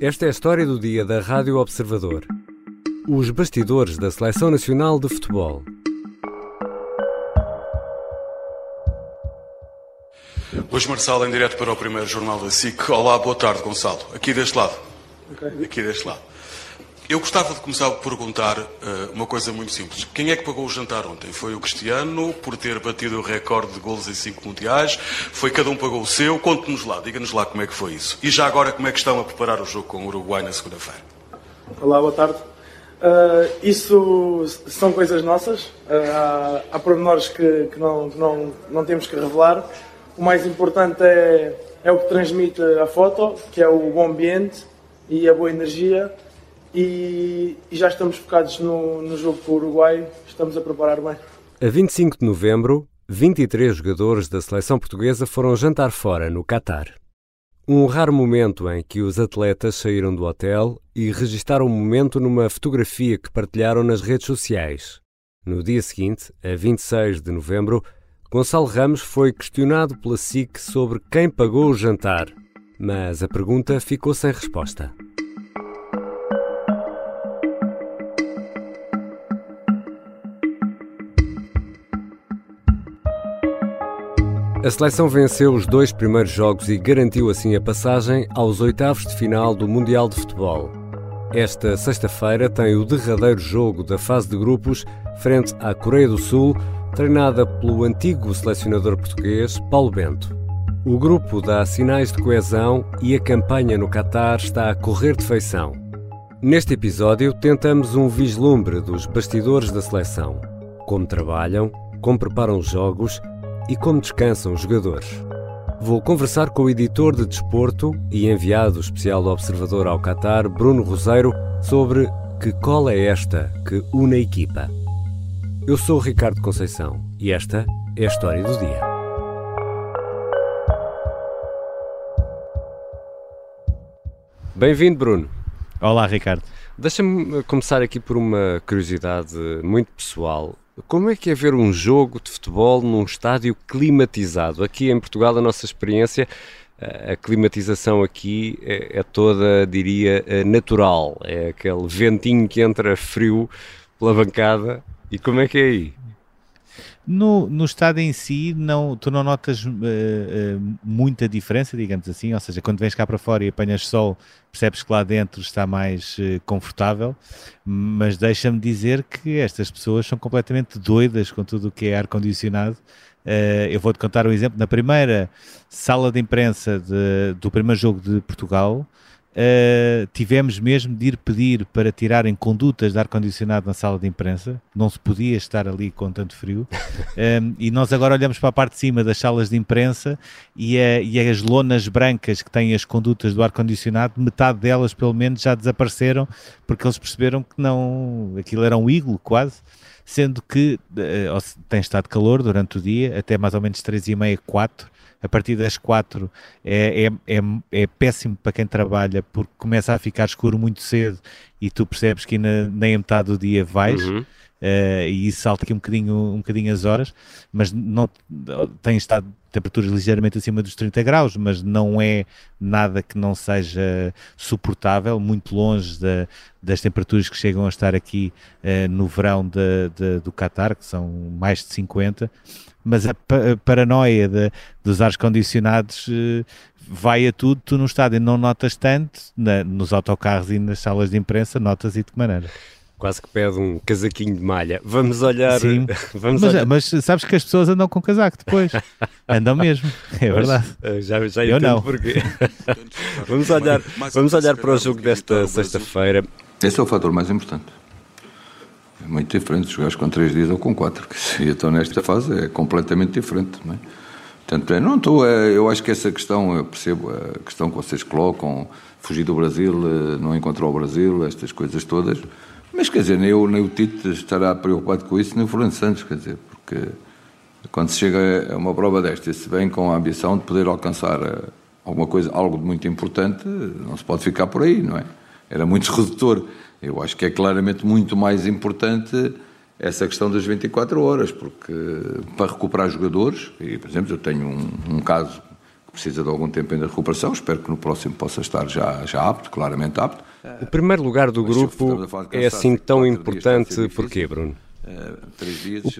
Esta é a história do dia da Rádio Observador. Os bastidores da Seleção Nacional de Futebol. Luís Marçal em direto para o primeiro jornal da SIC. Olá, boa tarde, Gonçalo. Aqui deste lado. Okay. Aqui deste lado. Eu gostava de começar por perguntar uh, uma coisa muito simples. Quem é que pagou o jantar ontem? Foi o Cristiano, por ter batido o recorde de golos em cinco mundiais? Foi cada um pagou o seu? Conte-nos lá, diga-nos lá como é que foi isso. E já agora, como é que estão a preparar o jogo com o Uruguai na segunda-feira? Olá, boa tarde. Uh, isso são coisas nossas. Uh, há, há pormenores que, que, não, que não, não temos que revelar. O mais importante é, é o que transmite a foto, que é o bom ambiente e a boa energia e, e já estamos focados no, no jogo com o Uruguai, estamos a preparar bem. A 25 de novembro, 23 jogadores da seleção portuguesa foram jantar fora, no Catar. Um raro momento em que os atletas saíram do hotel e registaram o momento numa fotografia que partilharam nas redes sociais. No dia seguinte, a 26 de novembro, Gonçalo Ramos foi questionado pela SIC sobre quem pagou o jantar, mas a pergunta ficou sem resposta. A seleção venceu os dois primeiros jogos e garantiu assim a passagem aos oitavos de final do Mundial de Futebol. Esta sexta-feira tem o derradeiro jogo da fase de grupos frente à Coreia do Sul, treinada pelo antigo selecionador português Paulo Bento. O grupo dá sinais de coesão e a campanha no Catar está a correr de feição. Neste episódio, tentamos um vislumbre dos bastidores da seleção. Como trabalham, como preparam os jogos e como descansam os jogadores. Vou conversar com o editor de desporto e enviado especial do Observador ao Qatar, Bruno Roseiro, sobre que cola é esta que une a equipa. Eu sou o Ricardo Conceição e esta é a história do dia. Bem-vindo, Bruno. Olá, Ricardo. Deixa-me começar aqui por uma curiosidade muito pessoal. Como é que é ver um jogo de futebol num estádio climatizado? Aqui em Portugal, a nossa experiência, a climatização aqui é, é toda, diria, eh, natural. É aquele ventinho que entra frio pela bancada. E como é que é aí? No, no estádio em si, não, tu não notas uh, uh, muita diferença, digamos assim, ou seja, quando vens cá para fora e apanhas sol, percebes que lá dentro está mais uh, confortável, mas deixa-me dizer que estas pessoas são completamente doidas com tudo o que é ar-condicionado. eu vou-te contar um exemplo. Na primeira sala de imprensa de, do primeiro jogo de Portugal, Uh, tivemos mesmo de ir pedir para tirarem condutas de ar-condicionado na sala de imprensa, não se podia estar ali com tanto frio, um, e nós agora olhamos para a parte de cima das salas de imprensa e, a, e as lonas brancas que têm as condutas do ar-condicionado, metade delas pelo menos já desapareceram, porque eles perceberam que não, aquilo era um iglo quase, sendo que uh, tem estado calor durante o dia, até mais ou menos 3 e meia, 4, a partir das 4 é, é, é, é, péssimo para quem trabalha porque começa a ficar escuro muito cedo e tu percebes que nem a metade do dia vais. Uhum. Uh, e isso salta aqui um bocadinho, um bocadinho as horas, mas não tem estado temperaturas ligeiramente acima dos 30 graus, mas não é nada que não seja suportável, muito longe da, das temperaturas que chegam a estar aqui uh, no verão de, de, do Qatar, que são mais de 50 mas a, paranoia de, dos ares condicionados uh, vai a tudo, tu no estádio não notas tanto, na, nos autocarros e nas salas de imprensa notas e de que maneira? Quase que pede um casaquinho de malha. Vamos olhar. Sim, vamos mas, olhar. mas sabes que as pessoas andam com casaco depois. Andam mesmo, é verdade. Eh, já, já Eu não. porquê. vamos olhar, vamos olhar para o jogo desta sexta-feira. Esse é o fator mais importante. É muito diferente jogar com três dias ou com quatro. E então nesta fase é completamente diferente. Não é? Portanto, eu não estou. É, eu acho que essa questão, eu percebo a questão que vocês colocam, fugir do Brasil, eh, não encontrar o Brasil, estas coisas todas. Mas quer dizer, nem, nem o Tite estará preocupado com isso, nem o Fernando Santos, quer dizer, porque quando se chega a uma prova desta se vem com a ambição de poder alcançar eh, alguma coisa, algo de muito importante, não se pode ficar por aí, não é? Era muito redutor. Eu acho que é claramente muito mais importante essa questão das 24 horas, porque para recuperar jogadores, e por exemplo, eu tenho um, um caso precisa de algum tempo ainda de recuperação. Espero que no próximo possa estar já, já apto, claramente apto. O primeiro lugar do grupo é assim tão importante porquê, Bruno?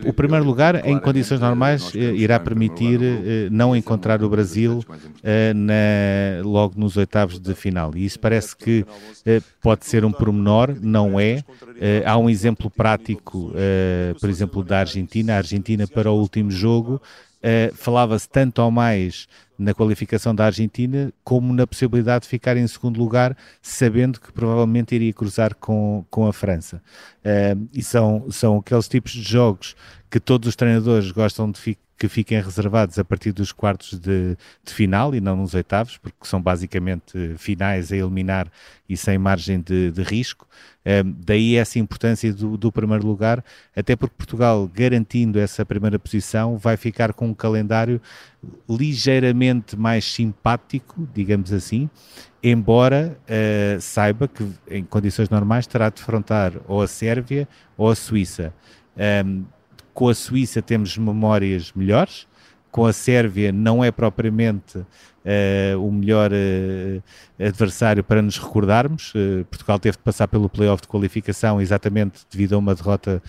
O, o, primeiro lugar, em condições normais, eh, irá permitir eh, não encontrar o Brasil eh, na, logo nos oitavos de final. E isso parece que pode ser um pormenor, não é. Há um exemplo prático, por exemplo, da Argentina. A Argentina, para o último jogo, Uh, falava-se tanto ou mais na qualificação da Argentina como na possibilidade de ficar em segundo lugar, sabendo que provavelmente iria cruzar com, com a França. Uh, e são, são aqueles tipos de jogos que todos os treinadores gostam de ficar que fiquem reservados a partir dos quartos de, de, final e não nos oitavos, porque são basicamente finais a eliminar e sem margem de, de risco. Um, daí essa importância do, do, primeiro lugar, até porque Portugal, garantindo essa primeira posição, vai ficar com um calendário ligeiramente mais simpático, digamos assim, embora uh, saiba que em condições normais terá de defrontar ou a Sérvia ou a Suíça. Um, com a Suíça temos memórias melhores, com a Sérvia não é propriamente uh, o melhor uh, adversário para nos recordarmos. Uh, Portugal teve de passar pelo playoff de qualificação exatamente devido a uma derrota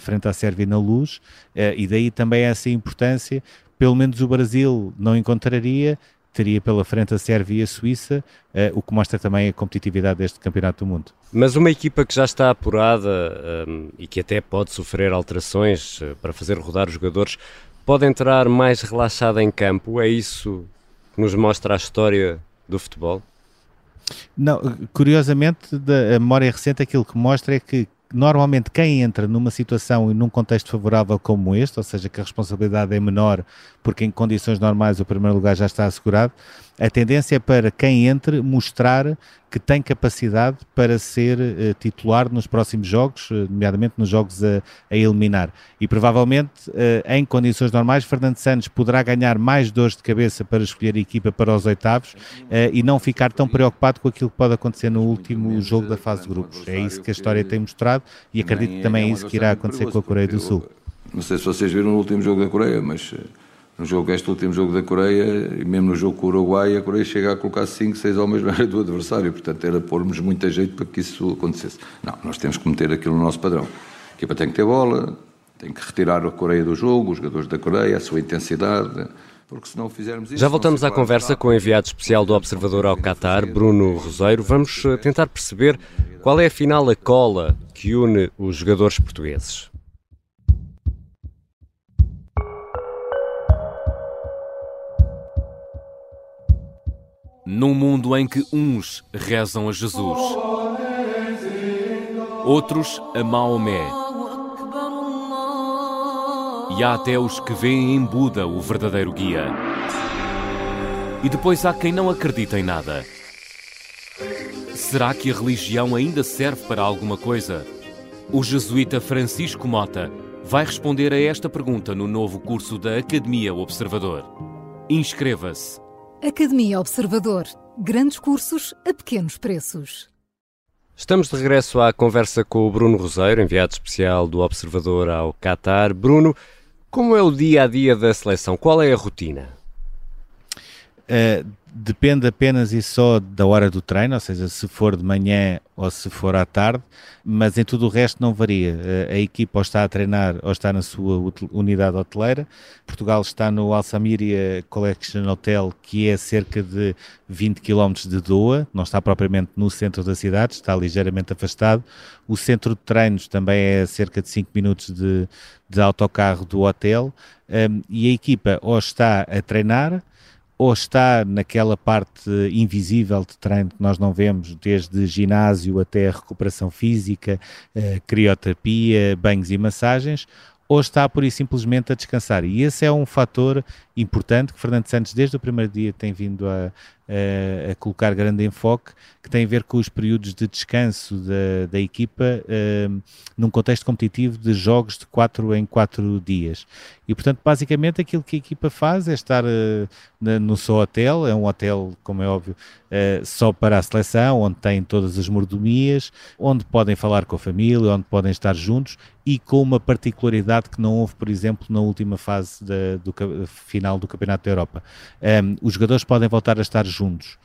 frente à Sérvia na luz, e daí também essa importância. Pelo menos o Brasil não encontraria, teria pela frente a Sérvia e a Suíça, uh, o que mostra também a competitividade deste Campeonato do Mundo. Mas uma equipa que já está apurada um, ehm, e que até pode sofrer alterações uh, para fazer rodar os jogadores, pode entrar mais relaxada em campo? É isso que nos mostra a história do futebol? Não, curiosamente, da memória recente, aquilo que mostra é que normalmente quem entra numa situação e num contexto favorável como este, ou seja, que a responsabilidade é menor porque em condições normais o primeiro lugar já está assegurado, a tendência é para quem entre mostrar que tem capacidade para ser uh, titular nos próximos jogos, uh, nomeadamente nos jogos a, a eliminar. E provavelmente, uh, em condições normais, Fernando Santos poderá ganhar mais dores de cabeça para escolher a equipa para os oitavos e não ficar tão preocupado com aquilo que pode acontecer no último jogo da fase de grupos. É isso que a história tem mostrado e acredito que também é isso que irá acontecer com a Coreia do Sul. Não sei se vocês viram o último jogo da Coreia, mas no jogo, este último jogo da Coreia, e mesmo no jogo com o Uruguai, a Coreia chega a colocar 5, 6 homens na área do adversário. Portanto, era pormos muita jeito para que isso acontecesse. Não, nós temos que meter aquilo no nosso padrão. A equipa tem que ter bola, tem que retirar a Coreia do jogo, os jogadores da Coreia, a sua intensidade. Porque se não fizermos isso, Já voltamos à conversa com o enviado especial do Observador ao Qatar, Bruno Roseiro. Vamos eh, tentar perceber qual é afinal a cola que une os jogadores portugueses. Num mundo em que uns rezam a Jesus, outros a Maomé, e há até os que veem em Buda o verdadeiro guia. E depois há quem não acredita em nada. Será que a religião ainda serve para alguma coisa? O jesuíta Francisco Mota vai responder a esta pergunta no novo curso da Academia Observador. Inscreva-se Academia Observador. Grandes cursos a pequenos preços. Estamos de regresso à conversa com o Bruno Roseiro, enviado especial do Observador ao Qatar. Bruno, como é o dia a dia da seleção? Qual é a rotina? Uh, depende apenas e só da hora do treino, ou seja, se for de manhã ou se for à tarde, mas em tudo o resto não varia. A equipa ou está a treinar ou está na sua unidade hoteleira. Portugal está no Alsamiria Collection Hotel, que é cerca de 20 km de Doha, não está propriamente no centro da cidade, está ligeiramente afastado. O centro de treinos também é cerca de 5 minutos de, de autocarro do hotel. Um, e a equipa ou está a treinar ou está naquela parte invisível de treino que nós não vemos, desde ginásio até recuperação física, eh, crioterapia, banhos e massagens, ou está por isso simplesmente a descansar. E esse é um fator importante que Fernando Santos, desde o primeiro dia, tem vindo a, a, a, colocar grande enfoque, que tem a ver com os períodos de descanso da, da equipa uh, num contexto competitivo de jogos de 4 em 4 dias. E, portanto, basicamente aquilo que a equipa faz é estar uh, no seu hotel, é um hotel, como é óbvio, uh, só para a seleção, onde tem todas as mordomias, onde podem falar com a família, onde podem estar juntos e com uma particularidade que não houve, por exemplo, na última fase da, do final final do Campeonato da Europa. Um, os jogadores podem voltar a estar juntos.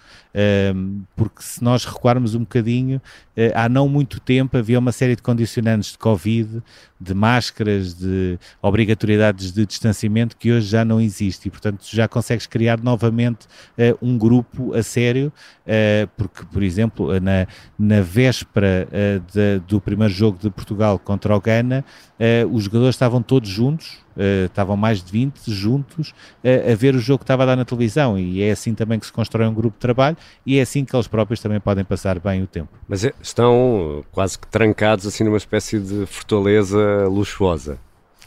Porque se nós recuarmos um bocadinho, uh, há não muito tempo havia uma série de condicionantes de Covid, de máscaras, de obrigatoriedades de distanciamento que hoje já não existe. E, portanto, já consegues criar novamente uh, um grupo a sério, uh, porque, por exemplo, na, na véspera de, do primeiro jogo de Portugal contra o Ghana, os jogadores estavam todos juntos, Uh, estavam mais de 20 juntos uh, a ver o jogo que estava a dar na televisão. E é assim também que se constrói um grupo de trabalho e é assim que eles próprios também podem passar bem o tempo. Mas é, estão quase que trancados assim numa espécie de fortaleza luxuosa.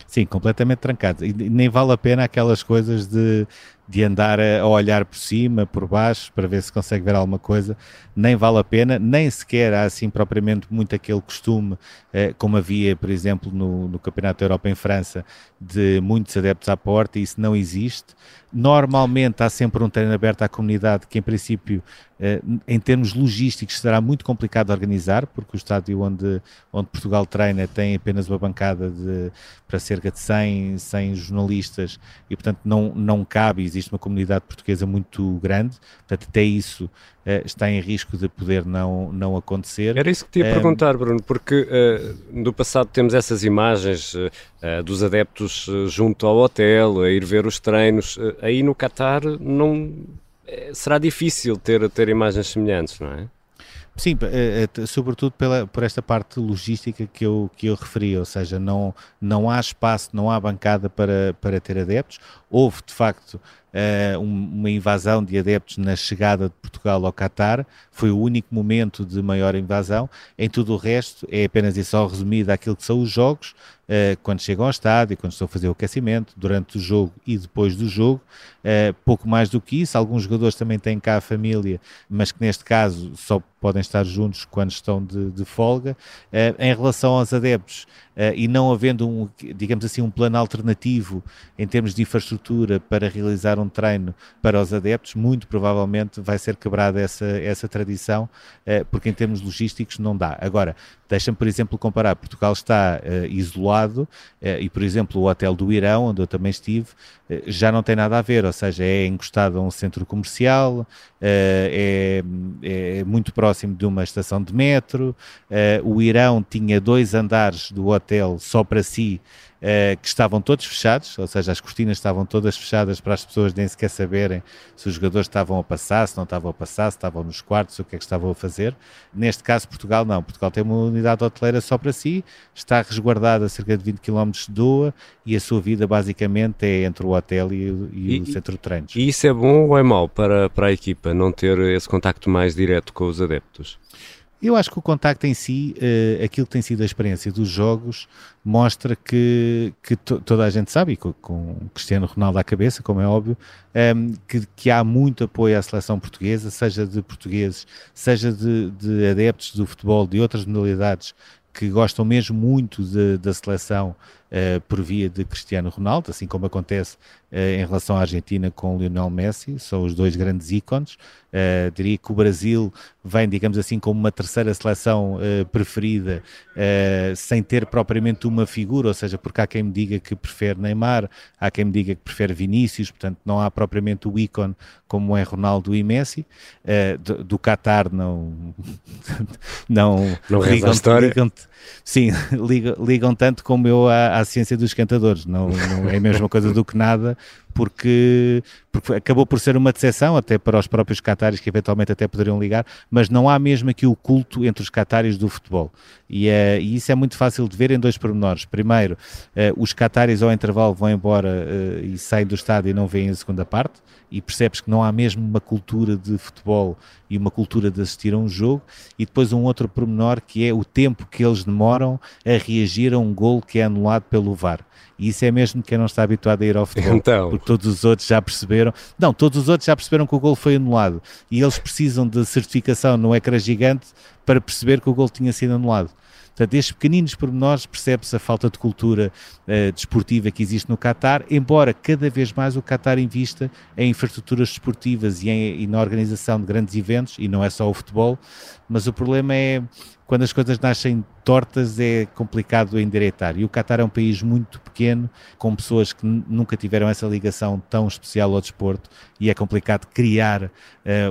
Sim, completamente trancados. E nem vale a pena aquelas coisas de de andar a, olhar por cima, por baixo, para ver se consegue ver alguma coisa, nem vale a pena, nem sequer há assim propriamente muito aquele costume, eh, como havia, por exemplo, no, no Campeonato da Europa em França, de muitos adeptos à porta, isso não existe. Normalmente há sempre um treino aberto à comunidade que, em princípio, eh, em termos logísticos, será muito complicado de organizar, porque o estádio onde, onde Portugal treina tem apenas uma bancada de, para cerca de 100, 100 jornalistas e, portanto, não, não cabe existe uma comunidade portuguesa muito grande, portanto, até isso uh, está em risco de poder não, não acontecer. Era isso que te ia perguntar, Bruno, porque uh, no passado temos essas imagens uh, dos adeptos junto ao hotel, a ir ver os treinos. aí no Qatar não será difícil ter, ter imagens semelhantes, não é? Sim, sobretudo pela, por esta parte logística que eu, que eu referi, ou seja, não, não há espaço, não há bancada para, para ter adeptos. Houve, de facto, uh, uma invasão de adeptos na chegada de Portugal ao Qatar, foi o único momento de maior invasão. Em tudo o resto, é apenas e só resumido aquilo que são os jogos, uh, quando chegam ao estádio, quando estão a fazer o aquecimento, durante o jogo e depois do jogo. Uh, pouco mais do que isso. Alguns jogadores também têm cá a família, mas que neste caso só podem estar juntos quando estão de, de folga. Uh, em relação aos adeptos, e não havendo um, digamos assim, um plano alternativo em termos de infraestrutura para realizar um treino para os adeptos, muito provavelmente vai ser quebrada essa, essa tradição, porque em termos logísticos não dá. Agora, deixa-me, por exemplo, comparar. Portugal está isolado lado, eh, e por exemplo o hotel do Irão, onde eu também estive, eh, já não tem nada a ver, ou seja, é encostado a um centro comercial, eh, é, é muito próximo de uma estação de metro, o Irão tinha dois andares do hotel só para si, uh, que estavam todos fechados, ou seja, as cortinas estavam todas fechadas para as pessoas nem sequer saberem se os jogadores estavam a passar, se não estavam a passar, se estavam nos quartos, o que é que estavam a fazer. Neste caso, Portugal não. Portugal tem uma unidade hoteleira só para si, está resguardada a cerca de 20 km de Doa e a sua vida basicamente é entre o hotel e, e, e o centro de treinos. E isso é bom ou é mau para, para a equipa, não ter esse contacto mais direto com os adeptos? Eu acho que o contacto em si, uh, aquilo que tem sido a experiência dos jogos, mostra que, que to, toda a gente sabe, e com, com Cristiano Ronaldo à cabeça, como é óbvio, um, ehm, que, que, há muito apoio à seleção portuguesa, seja de portugueses, seja de, de adeptos do futebol, de outras modalidades, que gostam mesmo muito de, da seleção uh, por via de Cristiano Ronaldo, assim como acontece uh, em relação à Argentina com Lionel Messi, são os dois grandes ícones. Uh, diria que o Brasil vem, digamos assim, como uma terceira seleção preferida, sem ter propriamente uma figura, ou seja, porque há quem me diga que prefere Neymar, há quem me diga que prefere Vinícius, portanto não há propriamente o ícone como é Ronaldo e Messi. do, do Qatar não não, não ligam, ligam, sim, ligam, ligam tanto como eu à, à ciência dos cantadores, não, não é a mesma coisa do que nada, porque, porque acabou por ser uma decepção até para os próprios catares que eventualmente até poderiam ligar, mas não há mesmo aqui o culto entre os catares do futebol. E, é, e isso é muito fácil de ver em dois pormenores. Primeiro, uh, os catares ao intervalo vão embora uh, e saem do estádio e não veem a segunda parte, e percebes que não há mesmo uma cultura de futebol e uma cultura de assistir a um jogo, e depois um outro pormenor que é o tempo que eles demoram a reagir a um gol que é anulado pelo VAR. E isso é mesmo quem não está habituado a ir ao futebol. Então. Porque todos os outros já perceberam. Não, todos os outros já perceberam que o gol foi anulado. E eles precisam de certificação no ecrã gigante para perceber que o gol tinha sido anulado. Portanto, estes pequeninos pormenores percebe-se a falta de cultura uh, desportiva que existe no Qatar, embora cada vez mais o Qatar invista em infraestruturas desportivas e, em, e na organização de grandes eventos, e não é só o futebol, mas o problema é quando as coisas nascem tortas é complicado endireitar. E o Qatar é um país muito pequeno, com pessoas que nunca tiveram essa ligação tão especial ao desporto e é complicado criar uh,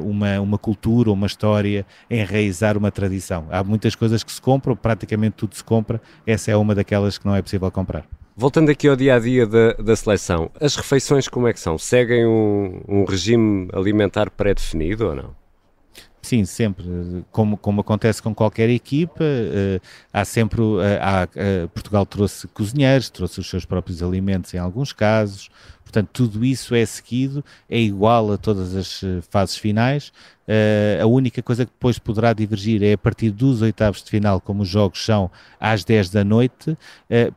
uma, uma cultura, uma história, enraizar uma tradição. Há muitas coisas que se compram, praticamente tudo se compra, essa é uma daquelas que não é possível comprar. Voltando aqui ao dia a dia da, da seleção, as refeições como é que são? Seguem um, um regime alimentar pré-definido ou não? Sim, sempre. Como, como acontece com qualquer equipa, uh, há sempre. Uh, há, uh, Portugal trouxe cozinheiros, trouxe os seus próprios alimentos em alguns casos, portanto, tudo isso é seguido, é igual a todas as fases finais. A única coisa que depois poderá divergir é a partir dos oitavos de final, como os jogos são às 10 da noite,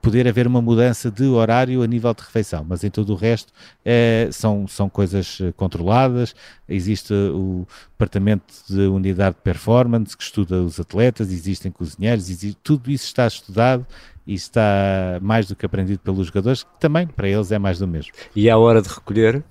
poder haver uma mudança de horário a nível de refeição, mas em todo o resto são, são coisas controladas. Existe o departamento de unidade de performance que estuda os atletas, existem cozinheiros, existe, tudo isso está estudado e está mais do que aprendido pelos jogadores, que também para eles é mais do mesmo. E à hora de recolher?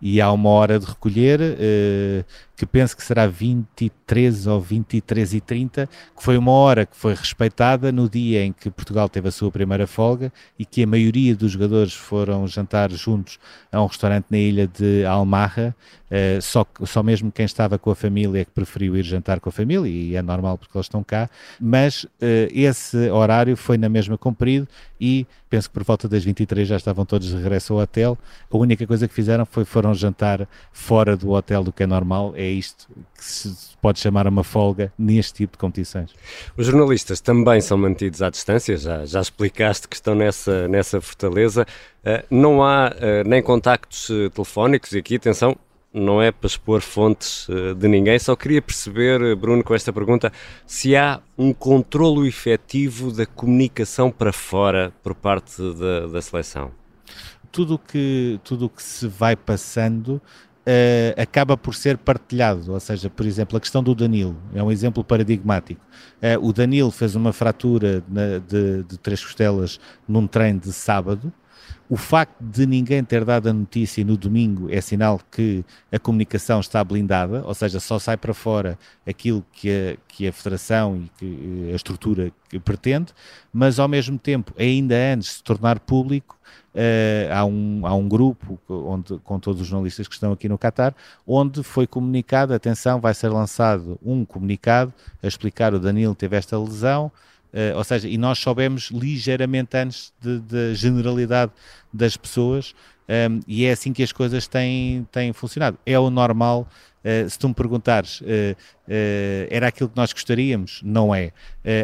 E há uma hora de recolher, uh, que penso que será 23 ou 23 e 30, que foi uma hora que foi respeitada no dia em que Portugal teve a sua primeira folga e que a maioria dos jogadores foram jantar juntos a um restaurante na ilha de Almarra, uh, só, só mesmo quem estava com a família é que preferiu ir jantar com a família, e é normal porque eles estão cá, mas uh, esse horário foi na mesma cumprido e penso que por volta das 23 já estavam todos de regresso ao hotel. A única coisa que fizeram foi foram jantar fora do hotel do que é normal, é isto que se pode chamar uma folga neste tipo de competições. Os jornalistas também são mantidos à distância, já, já explicaste que estão nessa, nessa fortaleza. Uh, não há uh, nem contactos uh, telefónicos, e aqui, atenção, não é para expor fontes de ninguém, só queria perceber, Bruno, com esta pergunta, se há um controlo efetivo da comunicação para fora por parte da, da seleção. Tudo que, o que se vai passando uh, acaba por ser partilhado. Ou seja, por exemplo, a questão do Danilo é um exemplo paradigmático. Uh, o Danilo fez uma fratura na, de, de três costelas num treino de sábado. O facto de ninguém ter dado a notícia no domingo é sinal que a comunicação está blindada, ou seja, só sai para fora aquilo que a, que a Federação e que a estrutura pretende, mas ao mesmo tempo, ainda antes de se tornar público, uh, há, um, há um grupo onde, com todos os jornalistas que estão aqui no Qatar, onde foi comunicado, atenção, vai ser lançado um comunicado a explicar o Danilo teve esta lesão, uh, ou seja, e nós soubemos ligeiramente antes da generalidade das pessoas, um, ehm, e é assim que as coisas têm, têm funcionado. É o normal Uh, se tu me perguntares, uh, era aquilo que nós gostaríamos? Não é.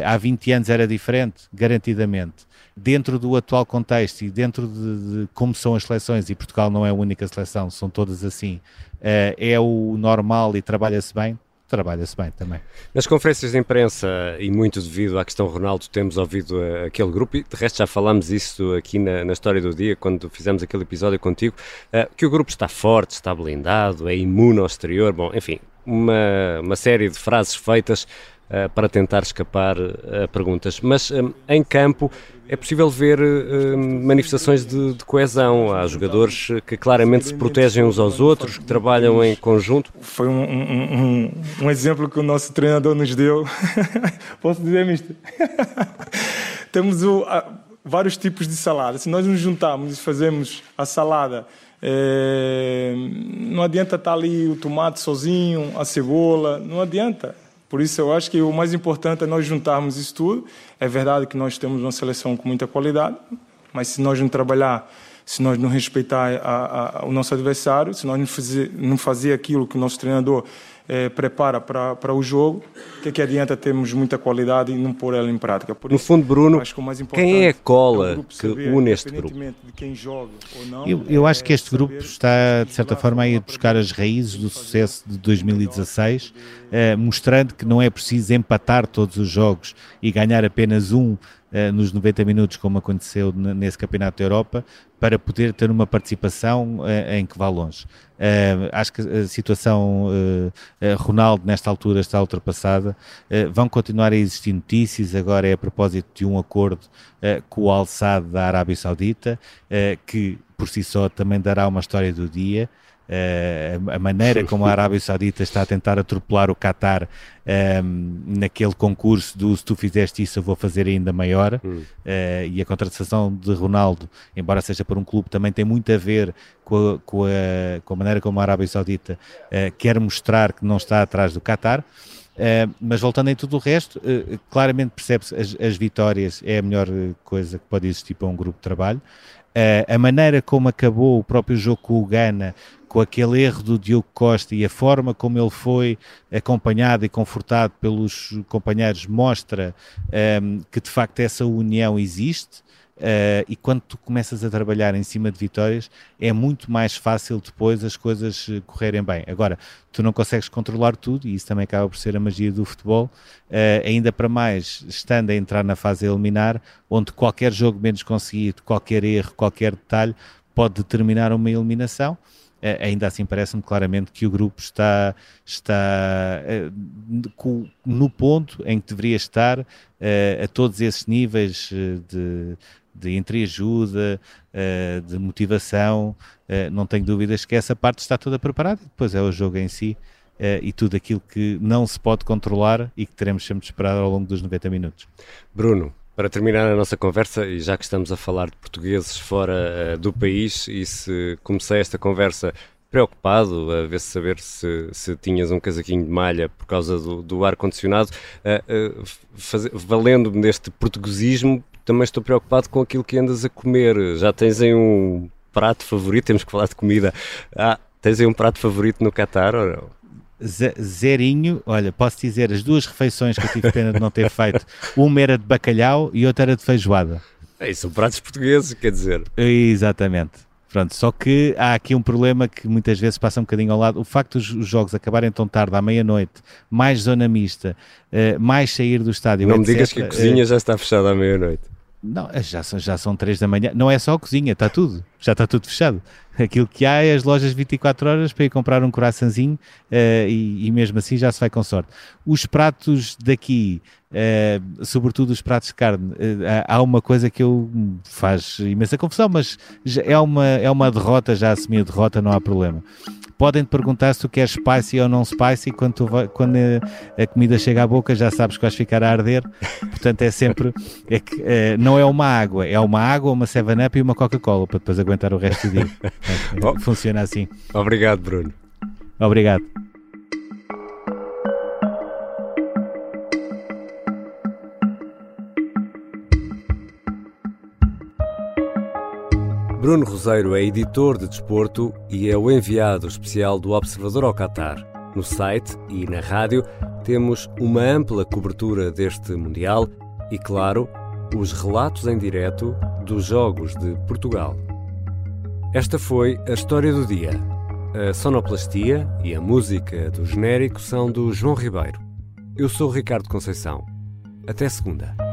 há 20 anos era diferente, garantidamente dentro do atual contexto e dentro de, de, como são as seleções, e Portugal não é a única seleção, são todas assim, uh, é o normal e trabalha-se bem, trabalha-se bem também. Nas conferências de imprensa, e muito devido à questão Ronaldo, temos ouvido uh, aquele grupo, e de resto já falámos isso aqui na, na história do dia, quando fizemos aquele episódio contigo, uh, que o grupo está forte, está blindado, é imune ao exterior, bom, enfim, uma, uma série de frases feitas uh, para tentar escapar a perguntas. Mas um, em campo é possível ver manifestações de, de, coesão. Há jogadores que claramente se protegem uns aos outros, que trabalham em conjunto. Foi um, um, um, um exemplo que o nosso treinador nos deu. Posso dizer, mister? Temos o, a, vários tipos de salada. Se nós nos juntarmos e fazemos a salada, é, não adianta estar ali o tomate sozinho, a cebola, não adianta. Por isso, eu acho que o mais importante é nós juntarmos isso tudo. É verdade que nós temos uma seleção com muita qualidade, mas se nós não trabalhar, se nós não respeitar a, a, o nosso adversário, se nós não fazer, não fazer aquilo que o nosso treinador é, prepara para o jogo, o que, é que adianta termos muita qualidade e não pôr ela em prática? Por no fundo, Bruno, que quem é a cola é que une este grupo? Não, eu, eu acho que este grupo está, de certa forma, a ir buscar as raízes do sucesso de 2016, eh, mostrando que não é preciso empatar todos os jogos e ganhar apenas um uh, nos 90 minutos, como aconteceu nesse Campeonato da Europa, para poder ter uma participação uh, em que vá longe. Uh, acho que a situação Ronaldo, nesta altura, está ultrapassada. vão continuar a existir notícias, agora é a propósito de um acordo com o Al-Sadd da Arábia Saudita, que por si só também dará uma história do dia. Uh, a maneira como a Arábia Saudita está a tentar atropelar o Qatar um, ehm, naquele concurso do se tu fizeste isso eu vou fazer ainda maior uh, e a contratação de Ronaldo, embora seja por um clube também tem muito a ver com a, com a, com a maneira como a Arábia Saudita uh, quer mostrar que não está atrás do Qatar mas voltando em tudo o resto, claramente percebe-se as, as vitórias é a melhor coisa que pode existir para um grupo de trabalho. A maneira como acabou o próprio jogo com o Ghana com aquele erro do Diogo Costa e a forma como ele foi acompanhado e confortado pelos companheiros mostra um, ehm, que de facto essa união existe. Uh, e quando tu começas a trabalhar em cima de vitórias, é muito mais fácil depois as coisas eh, correrem bem. Agora, tu não consegues controlar tudo, e isso também acaba por ser a magia do futebol, uh, ainda para mais estando a entrar na fase a eliminar, onde qualquer jogo menos conseguido, qualquer erro, qualquer detalhe pode determinar uma eliminação. Eh, ainda assim parece-me claramente que o grupo está, está uh, no ponto em que deveria estar uh, a todos esses níveis de, de entreajuda, de motivação. não tenho dúvidas que essa parte está toda preparada. Depois é o jogo em si. e tudo aquilo que não se pode controlar e que teremos sempre de esperar ao longo dos 90 minutos. Bruno, para terminar a nossa conversa, e já que estamos a falar de portugueses fora uh, do país, e se comecei esta conversa preocupado a ver se saber se, se tinhas um casaquinho de malha por causa do, do ar-condicionado, uh, uh, valendo-me deste portuguesismo, também estou preocupado com aquilo que andas a comer. Já tens aí um prato favorito? Temos que falar de comida. Ah, tens aí um prato favorito no Qatar ou não? Zerinho, olha, posso dizer, as duas refeições que eu tive pena de não ter feito, uma era de bacalhau e outra era de feijoada. É, são pratos portugueses, quer dizer. Exatamente. Pronto, só que há aqui um problema que muitas vezes passa um bocadinho ao lado. O facto dos os jogos acabarem tão tarde, à meia-noite, mais zona mista, uh, mais sair do estádio. Não etc, me digas que a cozinha uh, já está fechada à meia-noite. Não, já são, já são três da manhã. Não é só a cozinha, está tudo. Já está tudo fechado. Aquilo que há é as lojas 24 horas para ir comprar um coraçãozinho uh, e, e, mesmo assim já se vai com sorte. Os pratos daqui, uh, sobretudo os pratos de carne, uh, há uma coisa que eu faz imensa confusão, mas é uma, é uma derrota, já assumi a derrota, não há problema podem te perguntar se tu queres spicy ou não spicy, quando, vai, quando a, comida chega à boca já sabes que vais ficar a arder, portanto é sempre, é que, é, não é uma água, é uma água, uma 7-Up e uma Coca-Cola, para depois aguentar o resto do dia. Funciona assim. Obrigado, Bruno. Obrigado. Bruno Roseiro é editor de desporto e é o enviado especial do Observador ao Qatar. No site e na rádio temos uma ampla cobertura deste Mundial e, claro, os relatos em direto dos Jogos de Portugal. Esta foi a história do dia. A sonoplastia e a música do genérico são do João Ribeiro. Eu sou Ricardo Conceição. Até segunda.